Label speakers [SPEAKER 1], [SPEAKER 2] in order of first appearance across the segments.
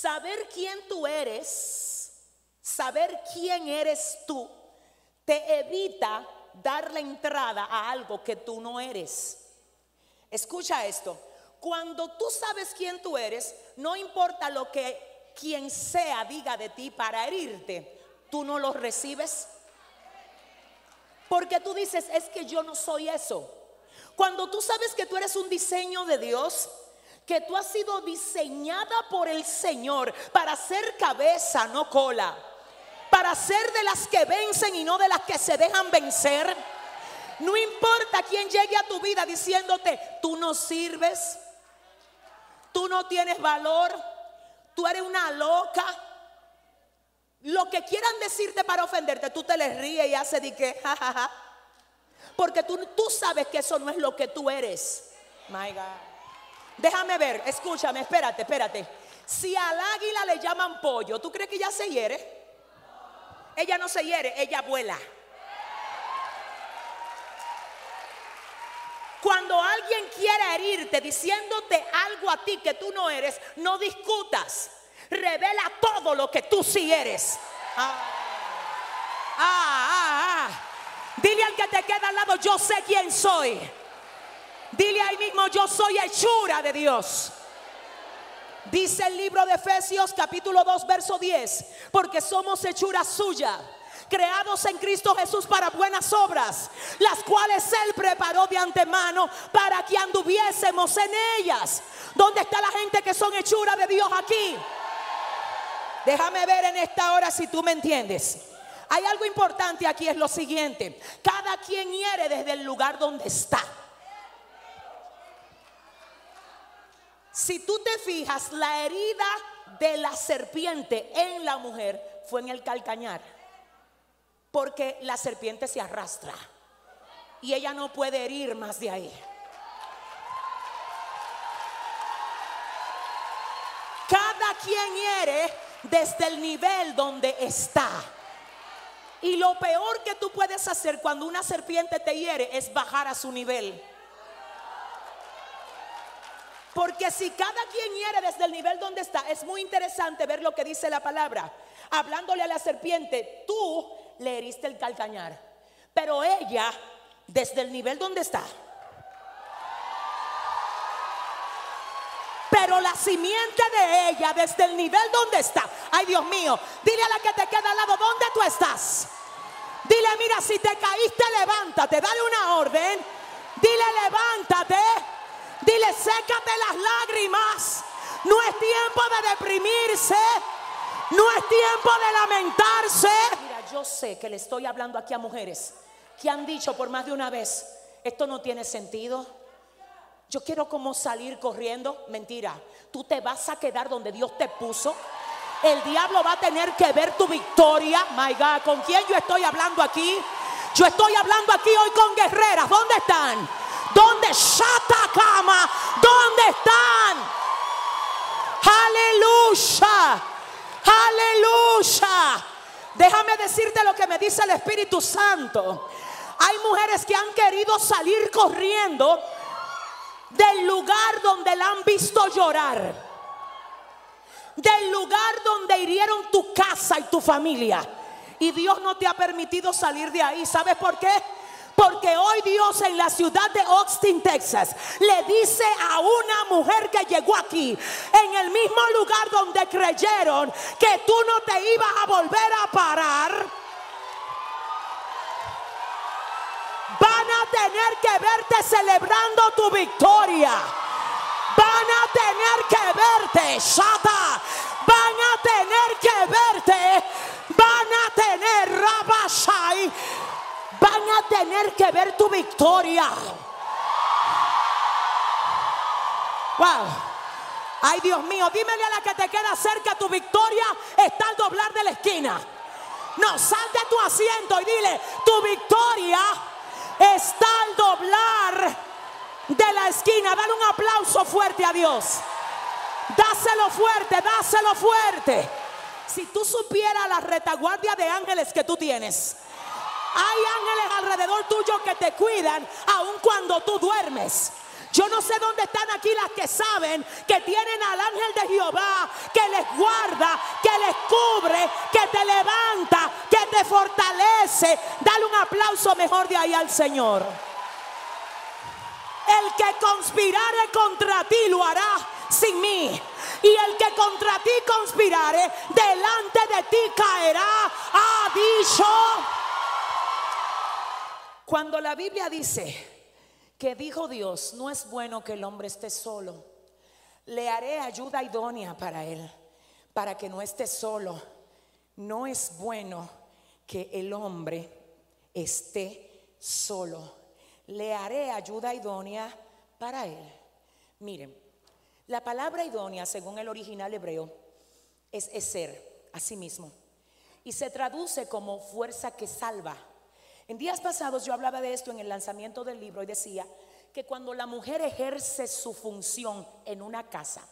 [SPEAKER 1] Saber quién tú eres, saber quién eres tú, te evita dar la entrada a algo que tú no eres. Escucha esto. Cuando tú sabes quién tú eres, no importa lo que quien sea diga de ti para herirte, tú no lo recibes. Porque tú dices, es que yo no soy eso. Cuando tú sabes que tú eres un diseño de Dios, que tú has sido diseñada por el Señor para ser cabeza, no cola. Para ser de las que vencen y no de las que se dejan vencer. No importa quién llegue a tu vida diciéndote, tú no sirves, tú no tienes valor, tú eres una loca. Lo que quieran decirte para ofenderte, tú te les ríes y haces de que, jajaja. Porque tú, tú sabes que eso no es lo que tú eres. My God. Déjame ver, escúchame, espérate, espérate. Si al águila le llaman pollo, ¿tú crees que ella se hiere? Ella no se hiere, ella vuela. Cuando alguien quiere herirte diciéndote algo a ti que tú no eres, no discutas. Revela todo lo que tú sí eres. Ah, ah, ah, ah. Dile al que te queda al lado, yo sé quién soy. Dile ahí mismo, yo soy hechura de Dios. Dice el libro de Efesios capítulo 2 verso 10, porque somos hechura suya, creados en Cristo Jesús para buenas obras, las cuales Él preparó de antemano para que anduviésemos en ellas. ¿Dónde está la gente que son hechura de Dios aquí? Déjame ver en esta hora si tú me entiendes. Hay algo importante aquí, es lo siguiente. Cada quien hiere desde el lugar donde está. Si tú te fijas, la herida de la serpiente en la mujer fue en el calcañar. Porque la serpiente se arrastra. Y ella no puede herir más de ahí. Cada quien hiere desde el nivel donde está. Y lo peor que tú puedes hacer cuando una serpiente te hiere es bajar a su nivel. Porque si cada quien hiere desde el nivel donde está, es muy interesante ver lo que dice la palabra. Hablándole a la serpiente, tú le heriste el calcañar. Pero ella, desde el nivel donde está, pero la simiente de ella desde el nivel donde está. Ay, Dios mío, dile a la que te queda al lado, ¿dónde tú estás? Dile, mira, si te caíste, levántate, dale una orden. Dile, levántate. Dile, sécate las lágrimas. No es tiempo de deprimirse. No es tiempo de lamentarse. Mira, yo sé que le estoy hablando aquí a mujeres que han dicho por más de una vez, esto no tiene sentido. Yo quiero como salir corriendo. Mentira, tú te vas a quedar donde Dios te puso. El diablo va a tener que ver tu victoria. My God, ¿con quién yo estoy hablando aquí? Yo estoy hablando aquí hoy con guerreras. ¿Dónde están? ¿Dónde cama? ¿Dónde están? Aleluya. Aleluya. Déjame decirte lo que me dice el Espíritu Santo. Hay mujeres que han querido salir corriendo del lugar donde la han visto llorar. Del lugar donde hirieron tu casa y tu familia. Y Dios no te ha permitido salir de ahí. ¿Sabes por qué? Porque hoy Dios en la ciudad de Austin, Texas, le dice a una mujer que llegó aquí, en el mismo lugar donde creyeron que tú no te ibas a volver a parar. Van a tener que verte celebrando tu victoria. Van a tener que verte, Shata. Van a tener que verte. Van a tener Rabashai van a tener que ver tu victoria. Wow. Ay, Dios mío, dímele a la que te queda cerca, tu victoria está al doblar de la esquina. No, sal de tu asiento y dile, tu victoria está al doblar de la esquina. Dale un aplauso fuerte a Dios. Dáselo fuerte, dáselo fuerte. Si tú supieras la retaguardia de ángeles que tú tienes. Hay ángeles alrededor tuyo que te cuidan aun cuando tú duermes. Yo no sé dónde están aquí las que saben que tienen al ángel de Jehová que les guarda, que les cubre, que te levanta, que te fortalece. Dale un aplauso mejor de ahí al Señor. El que conspirare contra ti lo hará sin mí. Y el que contra ti conspirare, delante de ti caerá, ha dicho. Cuando la Biblia dice que dijo Dios, no es bueno que el hombre esté solo, le haré ayuda idónea para él, para que no esté solo. No es bueno que el hombre esté solo. Le haré ayuda idónea para él. Miren, la palabra idónea, según el original hebreo, es, ser, a sí mismo. Y se traduce como fuerza que salva. En días pasados yo hablaba de esto en el lanzamiento del libro y decía que cuando la mujer ejerce su función en una casa,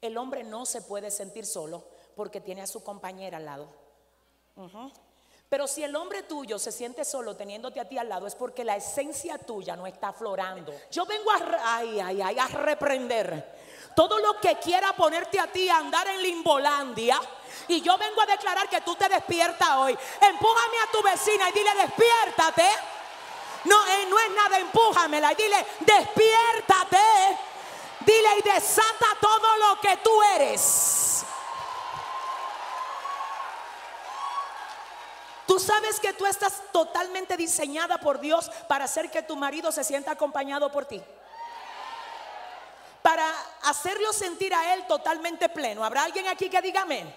[SPEAKER 1] el hombre no se puede sentir solo porque tiene a su compañera al lado. Pero si el hombre tuyo se siente solo teniéndote a ti al lado es porque la esencia tuya no está aflorando. Yo vengo a, reprender todo lo que quiera ponerte a ti a andar en Limbolandia. Y yo vengo a declarar que tú te despiertas hoy. Empújame a tu vecina y dile, despiértate. No, eh, no es nada, empújamela y dile, despiértate. Dile y desata todo lo que tú eres. Tú sabes que tú estás totalmente diseñada por Dios para hacer que tu marido se sienta acompañado por ti para hacerlo sentir a Él totalmente pleno. ¿Habrá alguien aquí que diga amén?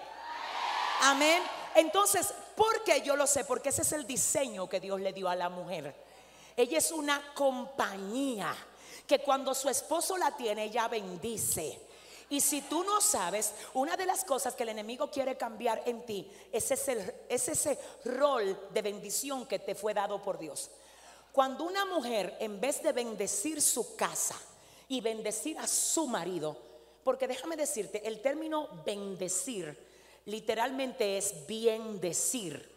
[SPEAKER 1] Amén. Entonces, ¿por qué yo lo sé? Porque ese es el diseño que Dios le dio a la mujer. Ella es una compañía que cuando su esposo la tiene, ella bendice. Y si tú no sabes, una de las cosas que el enemigo quiere cambiar en ti es ese, es ese rol de bendición que te fue dado por Dios. Cuando una mujer, en vez de bendecir su casa, y bendecir a su marido. Porque déjame decirte, el término bendecir literalmente es bien decir.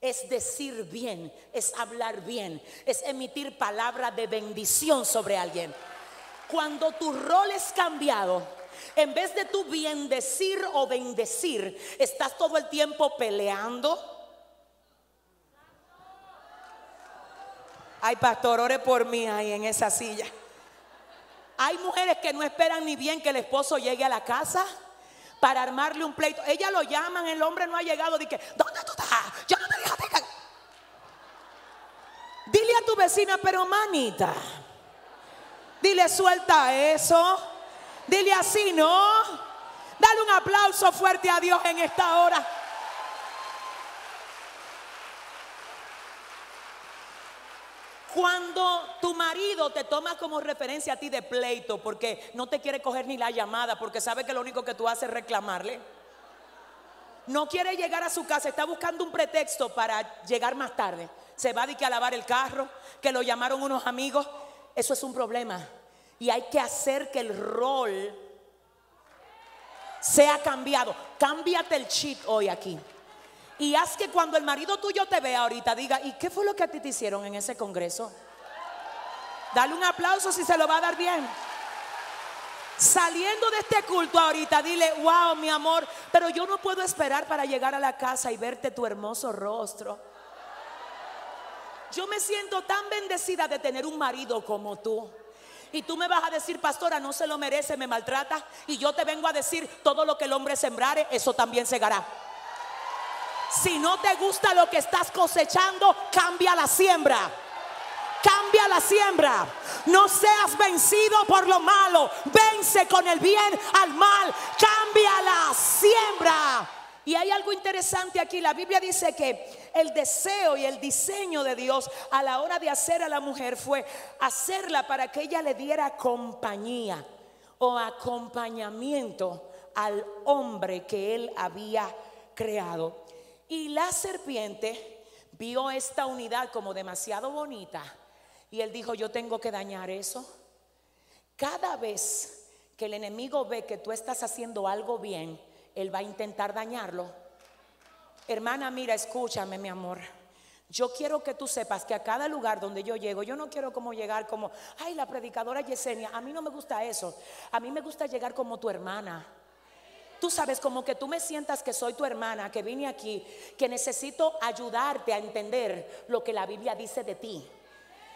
[SPEAKER 1] Es decir bien, es hablar bien, es emitir palabra de bendición sobre alguien. Cuando tu rol es cambiado, en vez de tu bien decir o bendecir, estás todo el tiempo peleando. Ay, pastor, ore por mí ahí en esa silla. Hay mujeres que no esperan ni bien que el esposo llegue a la casa para armarle un pleito. Ella lo llaman, el hombre no ha llegado. Dice, ¿dónde tú estás? Yo no te. Dile a tu vecina, pero manita, dile suelta eso. Dile así, ¿no? Dale un aplauso fuerte a Dios en esta hora. Cuando tu marido te toma como referencia a ti de pleito porque no te quiere coger ni la llamada porque sabe que lo único que tú haces es reclamarle. No quiere llegar a su casa, está buscando un pretexto para llegar más tarde. Se va a, que a lavar el carro, que lo llamaron unos amigos. Eso es un problema. Y hay que hacer que el rol sea cambiado. Cámbiate el chip hoy aquí. Y haz que cuando el marido tuyo te vea ahorita diga, ¿y qué fue lo que a ti te hicieron en ese congreso? Dale un aplauso si se lo va a dar bien. Saliendo de este culto ahorita, dile, wow, mi amor, pero yo no puedo esperar para llegar a la casa y verte tu hermoso rostro. Yo me siento tan bendecida de tener un marido como tú. Y tú me vas a decir, pastora, no se lo merece, me maltrata. Y yo te vengo a decir, todo lo que el hombre sembrare, eso también segará. Si no te gusta lo que estás cosechando, cambia la siembra. Cambia la siembra. No seas vencido por lo malo. Vence con el bien al mal. Cambia la siembra. Y hay algo interesante aquí. La Biblia dice que el deseo y el diseño de Dios a la hora de hacer a la mujer fue hacerla para que ella le diera compañía o acompañamiento al hombre que él había creado. Y la serpiente vio esta unidad como demasiado bonita y él dijo, yo tengo que dañar eso. Cada vez que el enemigo ve que tú estás haciendo algo bien, él va a intentar dañarlo. Hermana, mira, escúchame, mi amor. Yo quiero que tú sepas que a cada lugar donde yo llego, yo no quiero como llegar como, ay, la predicadora Yesenia, a mí no me gusta eso. A mí me gusta llegar como tu hermana. Tú sabes, como que tú me sientas que soy tu hermana, que vine aquí, que necesito ayudarte a entender lo que la Biblia dice de ti.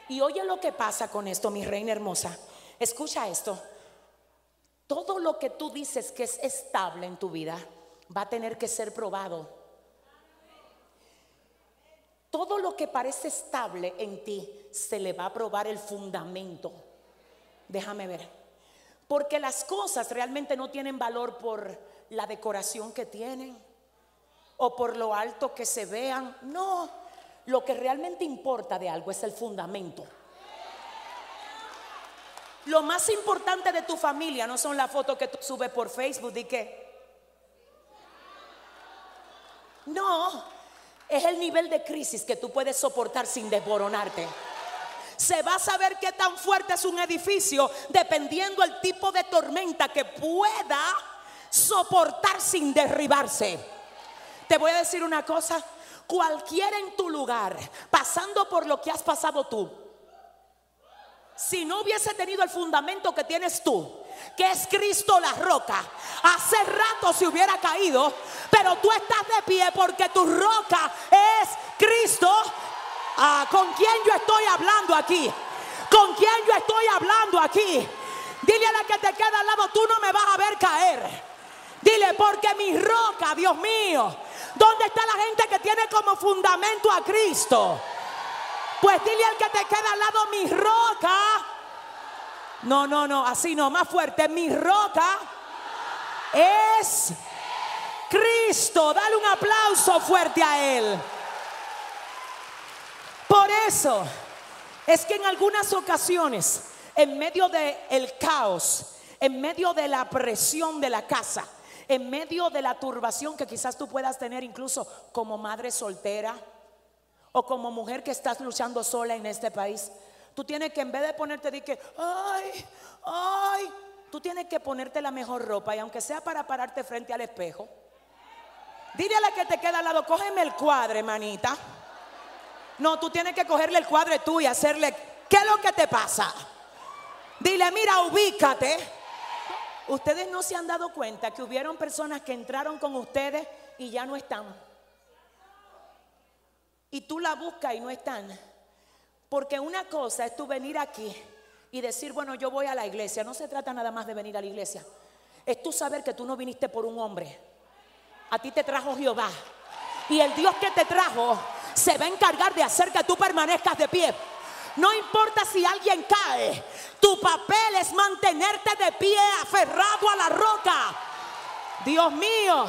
[SPEAKER 1] Y oye lo que pasa con esto, mi reina hermosa. Escucha esto. Todo lo que tú dices que es estable en tu vida va a tener que ser probado. Todo lo que parece estable en ti se le va a probar el fundamento. Déjame ver. Porque las cosas realmente no tienen valor por la decoración que tienen o por lo alto que se vean. No, lo que realmente importa de algo es el fundamento. Lo más importante de tu familia no son las fotos que tú subes por Facebook y que... No, es el nivel de crisis que tú puedes soportar sin desboronarte. Se va a saber qué tan fuerte es un edificio dependiendo el tipo de tormenta que pueda soportar sin derribarse. Te voy a decir una cosa, cualquiera en tu lugar, pasando por lo que has pasado tú, si no hubiese tenido el fundamento que tienes tú, que es Cristo la roca, hace rato se hubiera caído, pero tú estás de pie porque tu roca es Cristo. Ah, ¿Con quién yo estoy hablando aquí? ¿Con quién yo estoy hablando aquí? Dile a la que te queda al lado, tú no me vas a ver caer. Dile, porque mi roca, Dios mío, ¿dónde está la gente que tiene como fundamento a Cristo? Pues dile al que te queda al lado, mi roca. No, no, no, así no, más fuerte. Mi roca es Cristo. Dale un aplauso fuerte a Él. Por eso es que en algunas ocasiones, en medio del el caos, en medio de la presión de la casa, en medio de la turbación que quizás tú puedas tener incluso como madre soltera, o como mujer que estás luchando sola en este país, tú tienes que en vez de ponerte de que, ay, ay, tú tienes que ponerte la mejor ropa y aunque sea para pararte frente al espejo, dile a la que te queda al lado, cógeme el cuadre, manita. No, tú tienes que cogerle el cuadre tú y hacerle, ¿qué es lo que te pasa? Dile, mira, ubícate. Ustedes no se han dado cuenta que hubieron personas que entraron con ustedes y ya no están y tú la buscas y no están. Porque una cosa es tú venir aquí y decir, bueno, yo voy a la iglesia. No se trata nada más de venir a la iglesia. Es tú saber que tú no viniste por un hombre. A ti te trajo Jehová. Y el Dios que te trajo se va a encargar de hacer que tú permanezcas de pie. No importa si alguien cae, tu papel es mantenerte de pie, aferrado a la roca. Dios mío,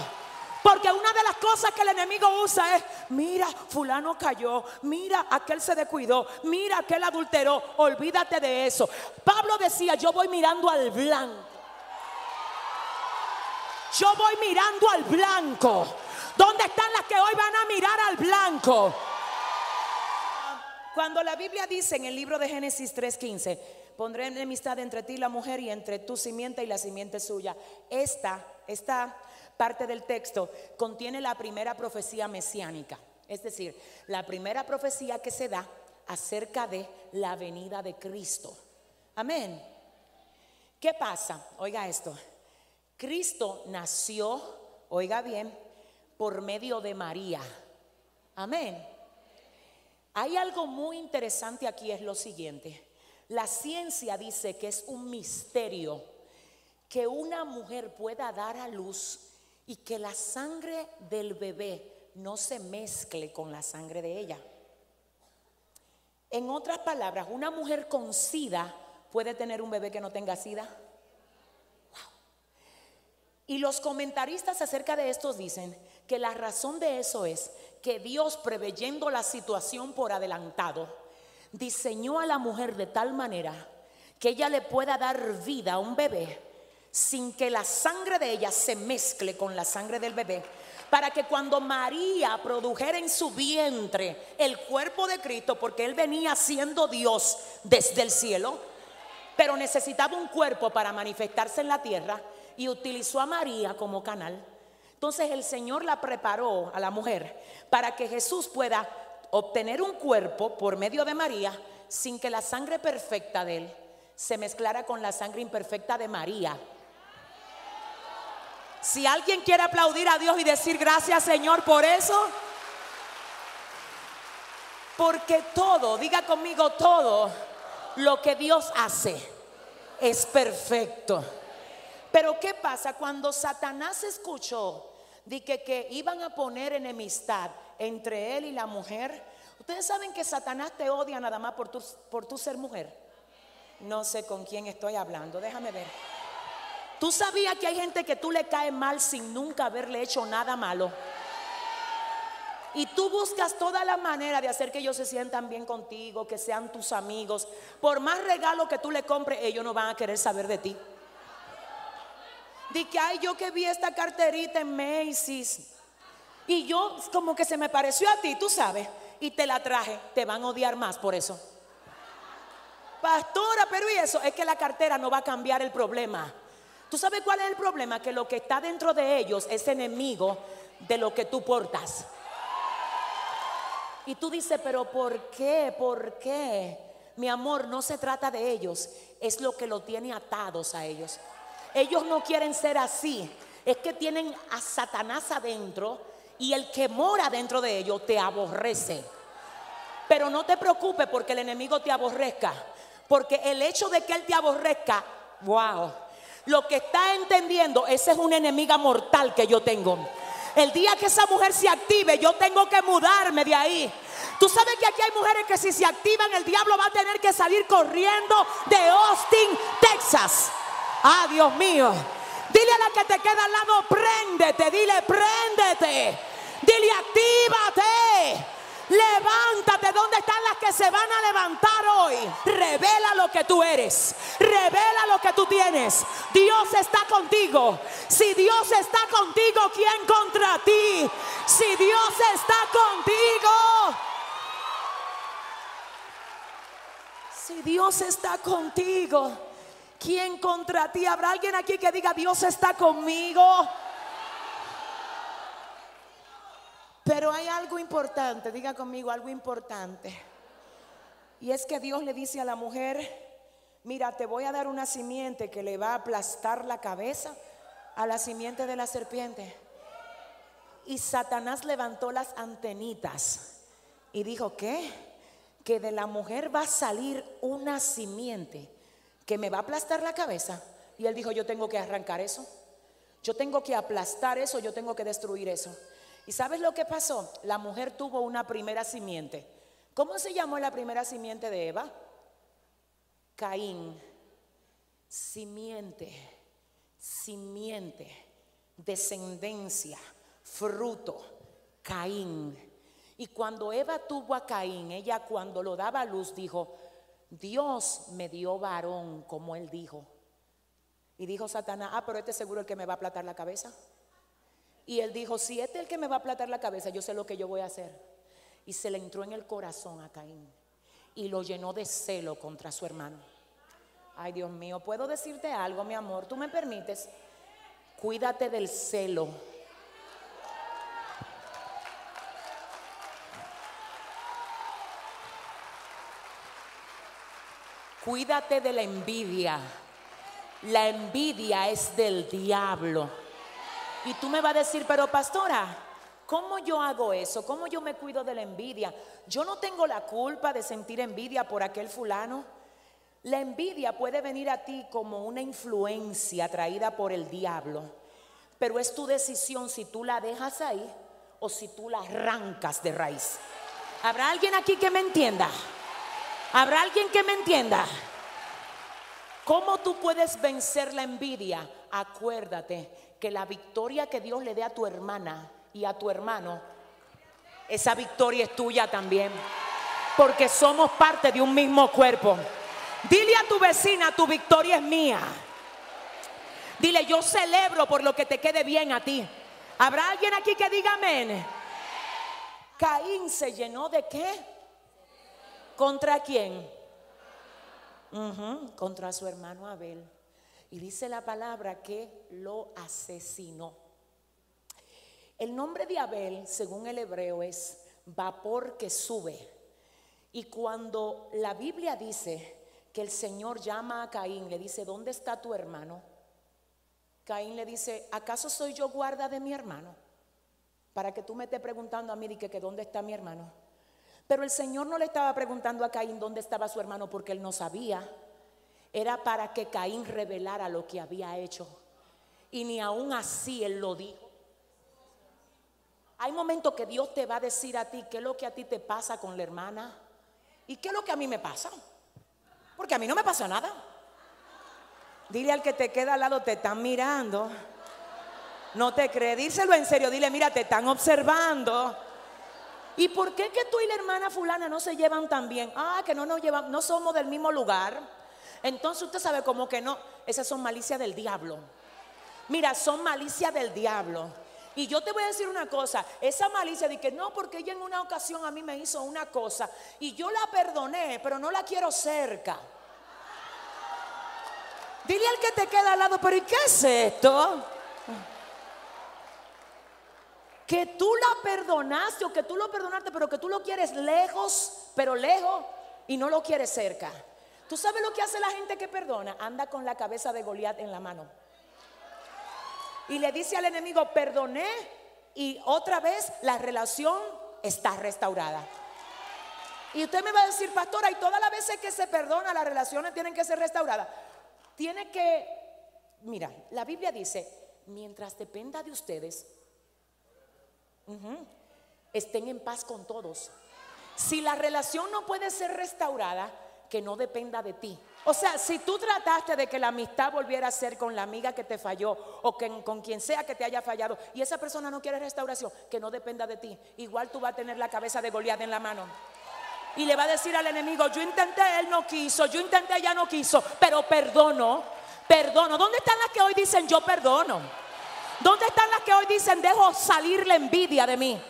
[SPEAKER 1] porque una de las cosas que el enemigo usa es, mira, fulano cayó, mira, aquel se descuidó, mira, aquel adulteró, olvídate de eso. Pablo decía, yo voy mirando al blanco. Yo voy mirando al blanco. ¿Dónde están las que hoy van a mirar al blanco? Cuando la Biblia dice en el libro de Génesis 3:15, pondré enemistad entre ti y la mujer y entre tu simiente y la simiente suya. Esta, esta parte del texto contiene la primera profecía mesiánica, es decir, la primera profecía que se da acerca de la venida de Cristo. Amén. ¿Qué pasa? Oiga esto. Cristo nació, oiga bien, por medio de María. Amén. Hay algo muy interesante aquí, es lo siguiente. La ciencia dice que es un misterio que una mujer pueda dar a luz y que la sangre del bebé no se mezcle con la sangre de ella. En otras palabras, una mujer con sida puede tener un bebé que no tenga sida. Y los comentaristas acerca de esto dicen que la razón de eso es que Dios, preveyendo la situación por adelantado, diseñó a la mujer de tal manera que ella le pueda dar vida a un bebé sin que la sangre de ella se mezcle con la sangre del bebé, para que cuando María produjera en su vientre el cuerpo de Cristo, porque él venía siendo Dios desde el cielo, pero necesitaba un cuerpo para manifestarse en la tierra y utilizó a María como canal. Entonces el Señor la preparó a la mujer para que Jesús pueda obtener un cuerpo por medio de María sin que la sangre perfecta de él se mezclara con la sangre imperfecta de María. Si alguien quiere aplaudir a Dios y decir gracias Señor por eso, porque todo, diga conmigo todo, lo que Dios hace es perfecto. Pero ¿qué pasa cuando Satanás escuchó de que, que iban a poner enemistad entre él y la mujer? Ustedes saben que Satanás te odia nada más por tu, por tu ser mujer. No sé con quién estoy hablando, déjame ver. ¿Tú sabías que hay gente que tú le cae mal sin nunca haberle hecho nada malo? Y tú buscas toda la manera de hacer que ellos se sientan bien contigo, que sean tus amigos. Por más regalo que tú le compres, ellos no van a querer saber de ti. Di que, ay, yo que vi esta carterita en Macy's. Y yo como que se me pareció a ti, tú sabes. Y te la traje, te van a odiar más por eso. Pastora, pero ¿y eso? Es que la cartera no va a cambiar el problema. ¿Tú sabes cuál es el problema? Que lo que está dentro de ellos es enemigo de lo que tú portas. Y tú dices, pero ¿por qué? ¿Por qué? Mi amor, no se trata de ellos, es lo que lo tiene atados a ellos. Ellos no quieren ser así, es que tienen a Satanás adentro y el que mora dentro de ellos te aborrece. Pero no te preocupes porque el enemigo te aborrezca, porque el hecho de que él te aborrezca, wow, lo que está entendiendo, ese es una enemiga mortal que yo tengo. El día que esa mujer se active, yo tengo que mudarme de ahí. Tú sabes que aquí hay mujeres que si se activan, el diablo va a tener que salir corriendo de Austin, Texas. Ah, Dios mío. Dile a la que te queda al lado, préndete. Dile, préndete. Dile, actívate. Levántate, ¿dónde están las que se van a levantar hoy? Revela lo que tú eres, revela lo que tú tienes. Dios está contigo. Si Dios está contigo, ¿quién contra ti? Si Dios está contigo. Si Dios está contigo, ¿quién contra ti? ¿Habrá alguien aquí que diga, Dios está conmigo? Pero hay algo importante, diga conmigo algo importante. Y es que Dios le dice a la mujer, mira, te voy a dar una simiente que le va a aplastar la cabeza a la simiente de la serpiente. Y Satanás levantó las antenitas y dijo, ¿qué? Que de la mujer va a salir una simiente que me va a aplastar la cabeza. Y él dijo, yo tengo que arrancar eso. Yo tengo que aplastar eso, yo tengo que destruir eso. ¿Y sabes lo que pasó? La mujer tuvo una primera simiente. ¿Cómo se llamó la primera simiente de Eva? Caín. Simiente, simiente, descendencia, fruto, Caín. Y cuando Eva tuvo a Caín, ella cuando lo daba a luz dijo, Dios me dio varón, como él dijo. Y dijo Satanás, ah, pero este es seguro el que me va a aplatar la cabeza. Y él dijo, si este es el que me va a aplatar la cabeza, yo sé lo que yo voy a hacer. Y se le entró en el corazón a Caín y lo llenó de celo contra su hermano. Ay, Dios mío, ¿puedo decirte algo, mi amor? ¿Tú me permites? Cuídate del celo. Cuídate de la envidia. La envidia es del diablo. Y tú me vas a decir, pero pastora, ¿cómo yo hago eso? ¿Cómo yo me cuido de la envidia? Yo no tengo la culpa de sentir envidia por aquel fulano. La envidia puede venir a ti como una influencia traída por el diablo, pero es tu decisión si tú la dejas ahí o si tú la arrancas de raíz. ¿Habrá alguien aquí que me entienda? ¿Habrá alguien que me entienda? ¿Cómo tú puedes vencer la envidia? Acuérdate que la victoria que Dios le dé a tu hermana y a tu hermano, esa victoria es tuya también. Porque somos parte de un mismo cuerpo. Dile a tu vecina, tu victoria es mía. Dile, yo celebro por lo que te quede bien a ti. ¿Habrá alguien aquí que diga amén? Caín se llenó de qué? ¿Contra quién? contra su hermano Abel. Y dice la palabra que lo asesinó. El nombre de Abel, según el hebreo, es vapor que sube. Y cuando la Biblia dice que el Señor llama a Caín, le dice, ¿dónde está tu hermano? Caín le dice, ¿acaso soy yo guarda de mi hermano? Para que tú me estés preguntando a mí que, que dónde está mi hermano. Pero el Señor no le estaba preguntando a Caín dónde estaba su hermano porque él no sabía. Era para que Caín revelara lo que había hecho. Y ni aún así él lo dijo. Hay momentos que Dios te va a decir a ti qué es lo que a ti te pasa con la hermana y qué es lo que a mí me pasa. Porque a mí no me pasa nada. Dile al que te queda al lado, te están mirando. No te cree, díselo en serio, dile, mira, te están observando. ¿Y por qué que tú y la hermana fulana no se llevan tan bien? Ah, que no nos llevan, no somos del mismo lugar. Entonces usted sabe como que no, esas son malicias del diablo. Mira, son malicias del diablo. Y yo te voy a decir una cosa, esa malicia de que no, porque ella en una ocasión a mí me hizo una cosa y yo la perdoné, pero no la quiero cerca. Dile al que te queda al lado, pero ¿y qué es esto? Que tú la perdonaste o que tú lo perdonaste, pero que tú lo quieres lejos, pero lejos y no lo quieres cerca. ¿Tú sabes lo que hace la gente que perdona? Anda con la cabeza de Goliat en la mano y le dice al enemigo, perdoné y otra vez la relación está restaurada. Y usted me va a decir, pastora, y todas las veces que se perdona, las relaciones tienen que ser restauradas. Tiene que, mira, la Biblia dice, mientras dependa de ustedes, estén en paz con todos. Si la relación no puede ser restaurada, que no dependa de ti. O sea, si tú trataste de que la amistad volviera a ser con la amiga que te falló o con quien sea que te haya fallado y esa persona no quiere restauración, que no dependa de ti, igual tú vas a tener la cabeza de Goliat en la mano. Y le va a decir al enemigo, yo intenté, él no quiso, yo intenté, ella no quiso, pero perdono, perdono. ¿Dónde están las que hoy dicen yo perdono? ¿Dónde están las que hoy dicen dejo salir la envidia de mí?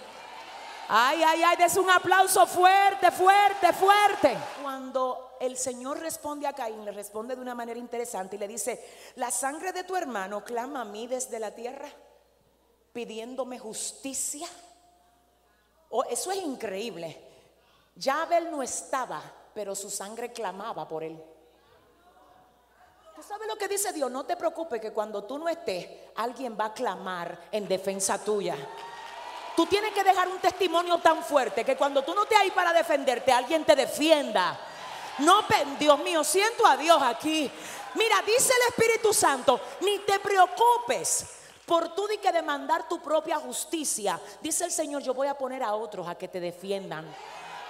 [SPEAKER 1] Ay, ay, ay, des un aplauso fuerte, fuerte, fuerte. Cuando el Señor responde a Caín, le responde de una manera interesante y le dice, la sangre de tu hermano clama a mí desde la tierra, pidiéndome justicia. Oh, eso es increíble. Ya Abel no estaba, pero su sangre clamaba por él. ¿Tú sabes lo que dice Dios? No te preocupes que cuando tú no estés, alguien va a clamar en defensa tuya. Tú tienes que dejar un testimonio tan fuerte que cuando tú no te ahí para defenderte, alguien te defienda. No, Dios mío, siento a Dios aquí. Mira, dice el Espíritu Santo, ni te preocupes por tú de que demandar tu propia justicia. Dice el Señor, yo voy a poner a otros a que te defiendan.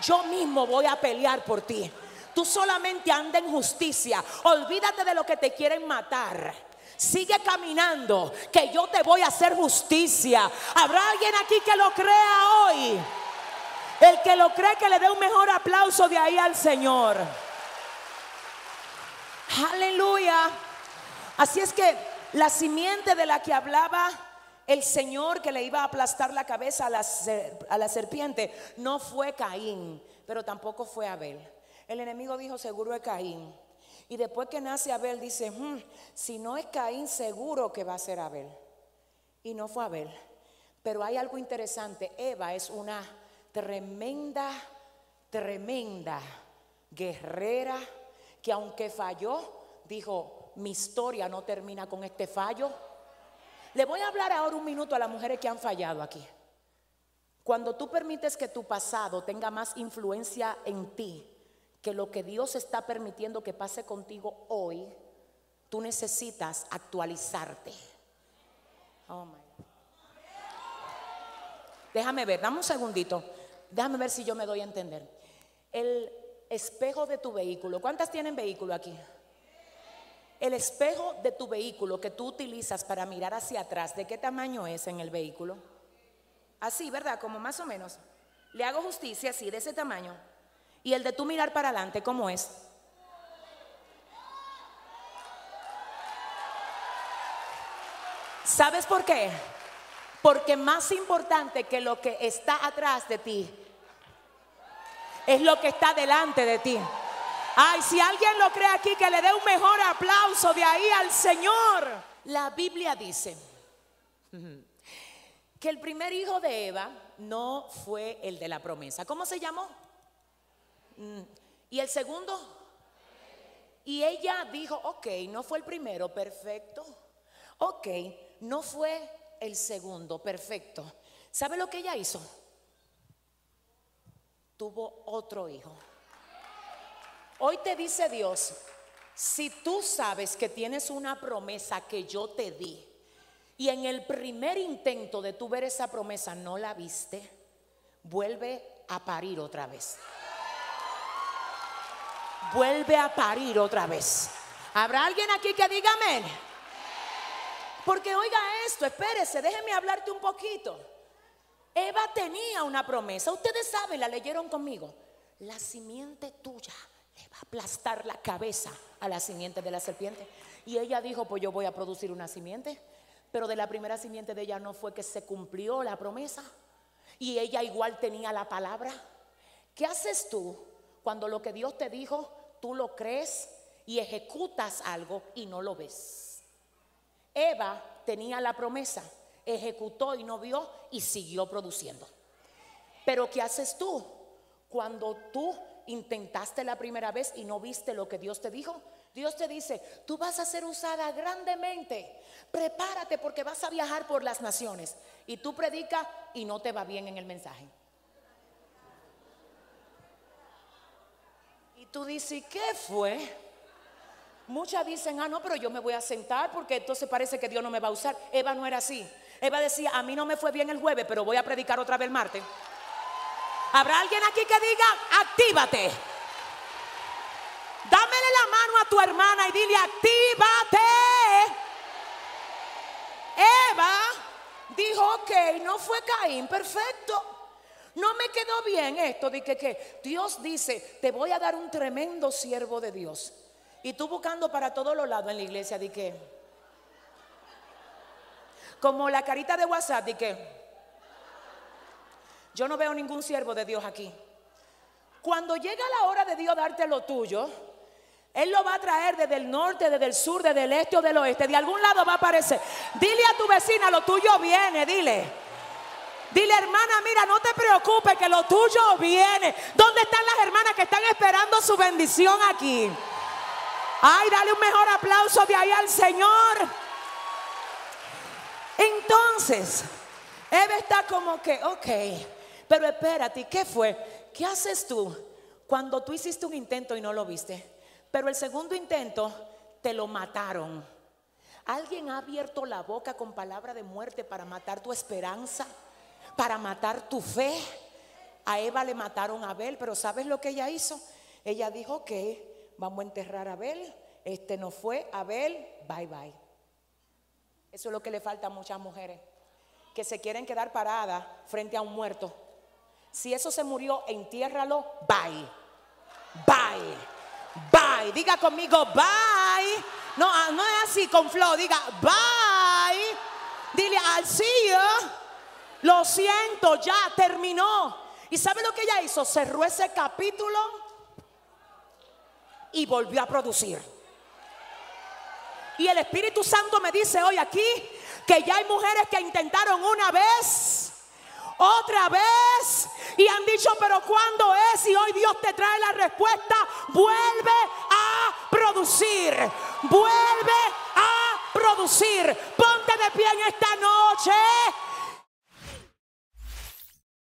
[SPEAKER 1] Yo mismo voy a pelear por ti. Tú solamente anda en justicia. Olvídate de lo que te quieren matar. Sigue caminando, que yo te voy a hacer justicia. ¿Habrá alguien aquí que lo crea hoy? El que lo cree que le dé un mejor aplauso de ahí al Señor. Aleluya. Así es que la simiente de la que hablaba el Señor que le iba a aplastar la cabeza a la, a la serpiente no fue Caín, pero tampoco fue Abel. El enemigo dijo, seguro es Caín. Y después que nace Abel, dice, hmm, si no es Caín, seguro que va a ser Abel. Y no fue Abel. Pero hay algo interesante. Eva es una tremenda, tremenda guerrera que aunque falló, dijo, mi historia no termina con este fallo. Le voy a hablar ahora un minuto a las mujeres que han fallado aquí. Cuando tú permites que tu pasado tenga más influencia en ti que lo que Dios está permitiendo que pase contigo hoy, tú necesitas actualizarte. Oh Déjame ver, dame un segundito. Déjame ver si yo me doy a entender. El espejo de tu vehículo, ¿cuántas tienen vehículo aquí? El espejo de tu vehículo que tú utilizas para mirar hacia atrás, ¿de qué tamaño es en el vehículo? Así, ¿verdad? Como más o menos. Le hago justicia así, de ese tamaño. Y el de tú mirar para adelante, ¿cómo es? ¿Sabes por qué? Porque más importante que lo que está atrás de ti es lo que está delante de ti. Ay, si alguien lo cree aquí, que le dé un mejor aplauso de ahí al Señor. La Biblia dice que el primer hijo de Eva no fue el de la promesa. ¿Cómo se llamó? Mm, ¿Y el segundo? Y ella dijo, ok, no fue el primero, perfecto. Ok, no fue el segundo, perfecto. ¿Sabe lo que ella hizo? Tuvo otro hijo. Hoy te dice Dios, si tú sabes que tienes una promesa que yo te di y en el primer intento de tú ver esa promesa no la viste, vuelve a parir otra vez. Vuelve a parir otra vez. ¿Habrá alguien aquí que diga amén? Porque oiga esto, espérese, déjeme hablarte un poquito. Eva tenía una promesa, ustedes saben, la leyeron conmigo. La simiente tuya le va a aplastar la cabeza a la simiente de la serpiente. Y ella dijo, pues yo voy a producir una simiente. Pero de la primera simiente de ella no fue que se cumplió la promesa. Y ella igual tenía la palabra. ¿Qué haces tú cuando lo que Dios te dijo, tú lo crees y ejecutas algo y no lo ves? Eva tenía la promesa, ejecutó y no vio y siguió produciendo. Pero ¿qué haces tú cuando tú intentaste la primera vez y no viste lo que Dios te dijo? Dios te dice, tú vas a ser usada grandemente. Prepárate porque vas a viajar por las naciones. Y tú predicas y no te va bien en el mensaje. Tú dices, ¿qué fue? Muchas dicen, ah, no, pero yo me voy a sentar porque entonces parece que Dios no me va a usar. Eva no era así. Eva decía, a mí no me fue bien el jueves, pero voy a predicar otra vez el martes. ¿Habrá alguien aquí que diga, actívate? Dámele la mano a tu hermana y dile, actívate. Eva dijo, ok, no fue Caín, perfecto. No me quedó bien esto de que, que Dios dice, te voy a dar un tremendo siervo de Dios. Y tú buscando para todos los lados en la iglesia, de que, como la carita de WhatsApp, de que, yo no veo ningún siervo de Dios aquí. Cuando llega la hora de Dios darte lo tuyo, Él lo va a traer desde el norte, desde el sur, desde el este o del oeste. De algún lado va a aparecer. Dile a tu vecina, lo tuyo viene, dile. Dile, hermana, mira, no te preocupes que lo tuyo viene. ¿Dónde están las hermanas que están esperando su bendición aquí? Ay, dale un mejor aplauso de ahí al Señor. Entonces, Eva está como que, ok. Pero espérate, ¿qué fue? ¿Qué haces tú cuando tú hiciste un intento y no lo viste? Pero el segundo intento te lo mataron. ¿Alguien ha abierto la boca con palabra de muerte para matar tu esperanza? Para matar tu fe. A Eva le mataron a Abel, pero ¿sabes lo que ella hizo? Ella dijo que vamos a enterrar a Abel. Este no fue Abel, bye bye. Eso es lo que le falta a muchas mujeres que se quieren quedar paradas frente a un muerto si eso se murió, entiérralo. Bye. Bye. Bye. Diga conmigo, bye. No, ah, no es así con flow. Diga, bye. Dile al you. Lo siento, ya terminó. ¿Y sabe lo que ella hizo? Cerró ese capítulo y volvió a producir. Y el Espíritu Santo me dice hoy aquí que ya hay mujeres que intentaron una vez otra vez. Y han dicho, pero ¿cuándo es? Y hoy Dios te trae la respuesta. Vuelve a producir. Vuelve a producir. Ponte de pie en esta noche.